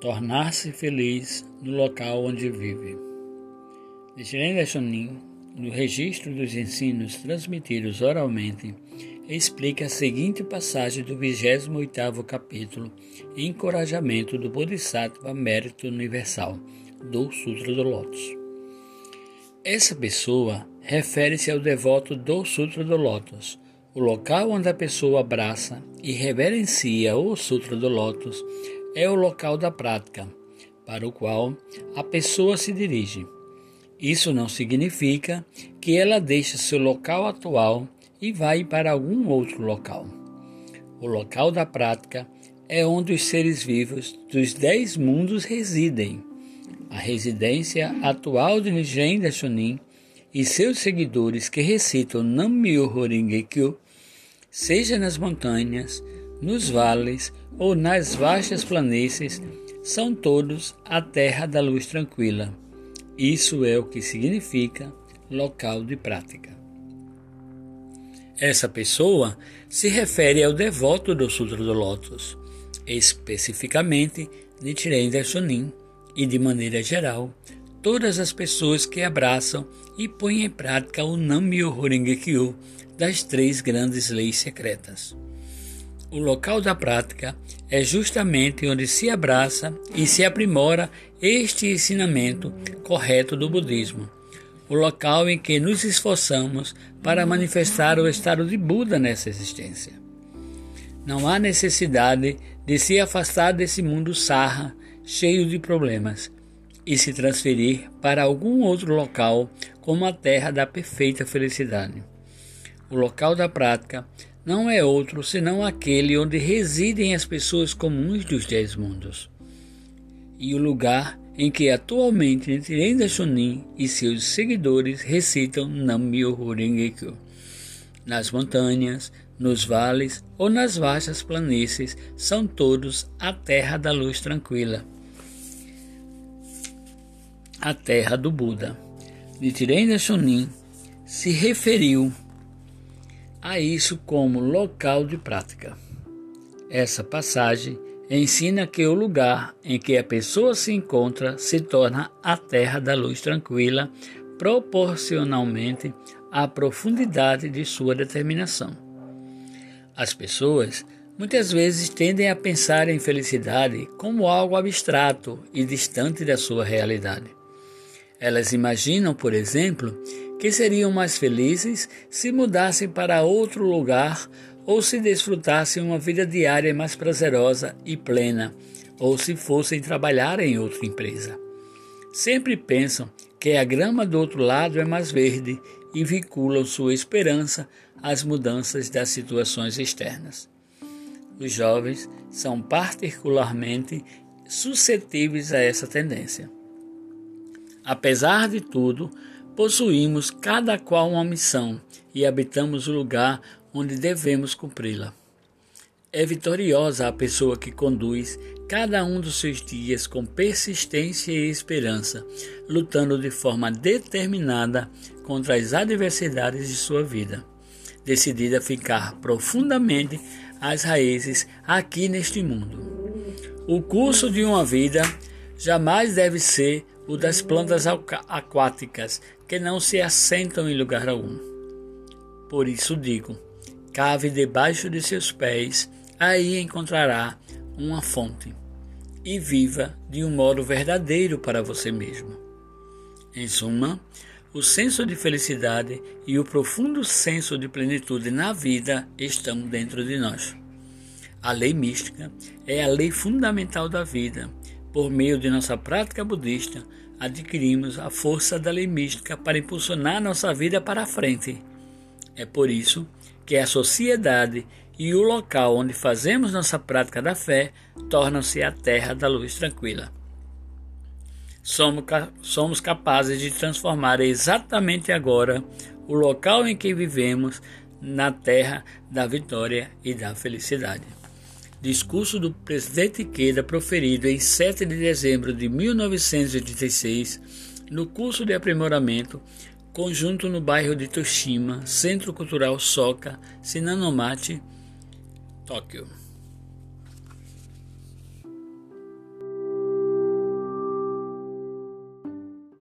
Tornar-se feliz no local onde vive. Nichiren Daishonin, no registro dos ensinos transmitidos oralmente, explica a seguinte passagem do 28º capítulo, Encorajamento do Bodhisattva Mérito Universal, do Sutra do Lótus. Essa pessoa refere-se ao devoto do Sutra do Lótus, o local onde a pessoa abraça e reverencia o Sutra do Lótus é o local da prática, para o qual a pessoa se dirige. Isso não significa que ela deixa seu local atual e vai para algum outro local. O local da prática é onde os seres vivos dos dez mundos residem. A residência atual de Nijiren Daishonin e seus seguidores que recitam Nam-myoho Renge-kyo, seja nas montanhas, nos vales ou nas vastas planícies, são todos a terra da luz tranquila. Isso é o que significa local de prática. Essa pessoa se refere ao devoto do Sutra do Lótus, especificamente Nichiren Daishonin, e de maneira geral, todas as pessoas que abraçam e põem em prática o Nam-myoho Renge Kyo das três grandes leis secretas. O local da prática é justamente onde se abraça e se aprimora este ensinamento correto do budismo, o local em que nos esforçamos para manifestar o estado de Buda nessa existência. Não há necessidade de se afastar desse mundo sarra, cheio de problemas, e se transferir para algum outro local como a terra da perfeita felicidade. O local da prática não é outro senão aquele onde residem as pessoas comuns dos dez mundos. E o lugar em que atualmente Nichiren Daishonin e seus seguidores recitam Nam-myoho Renge-kyo. Nas montanhas, nos vales ou nas vastas planícies são todos a terra da luz tranquila. A terra do Buda. Nichiren Daishonin se referiu a isso como local de prática. Essa passagem ensina que o lugar em que a pessoa se encontra se torna a terra da luz tranquila, proporcionalmente à profundidade de sua determinação. As pessoas muitas vezes tendem a pensar em felicidade como algo abstrato e distante da sua realidade. Elas imaginam, por exemplo, que seriam mais felizes se mudassem para outro lugar ou se desfrutassem uma vida diária mais prazerosa e plena, ou se fossem trabalhar em outra empresa. Sempre pensam que a grama do outro lado é mais verde e vinculam sua esperança às mudanças das situações externas. Os jovens são particularmente suscetíveis a essa tendência. Apesar de tudo, Possuímos cada qual uma missão e habitamos o lugar onde devemos cumpri-la. É vitoriosa a pessoa que conduz cada um dos seus dias com persistência e esperança, lutando de forma determinada contra as adversidades de sua vida, decidida a ficar profundamente às raízes aqui neste mundo. O curso de uma vida jamais deve ser o das plantas aquáticas, que não se assentam em lugar algum. Por isso digo: cave debaixo de seus pés, aí encontrará uma fonte, e viva de um modo verdadeiro para você mesmo. Em suma, o senso de felicidade e o profundo senso de plenitude na vida estão dentro de nós. A lei mística é a lei fundamental da vida por meio de nossa prática budista, adquirimos a força da lei mística para impulsionar nossa vida para a frente. É por isso que a sociedade e o local onde fazemos nossa prática da fé tornam-se a terra da luz tranquila. Somos, somos capazes de transformar exatamente agora o local em que vivemos na terra da vitória e da felicidade. Discurso do presidente Queda proferido em 7 de dezembro de 1986, no curso de aprimoramento, conjunto no bairro de Toshima, Centro Cultural Soka, Sinanomachi, Tóquio.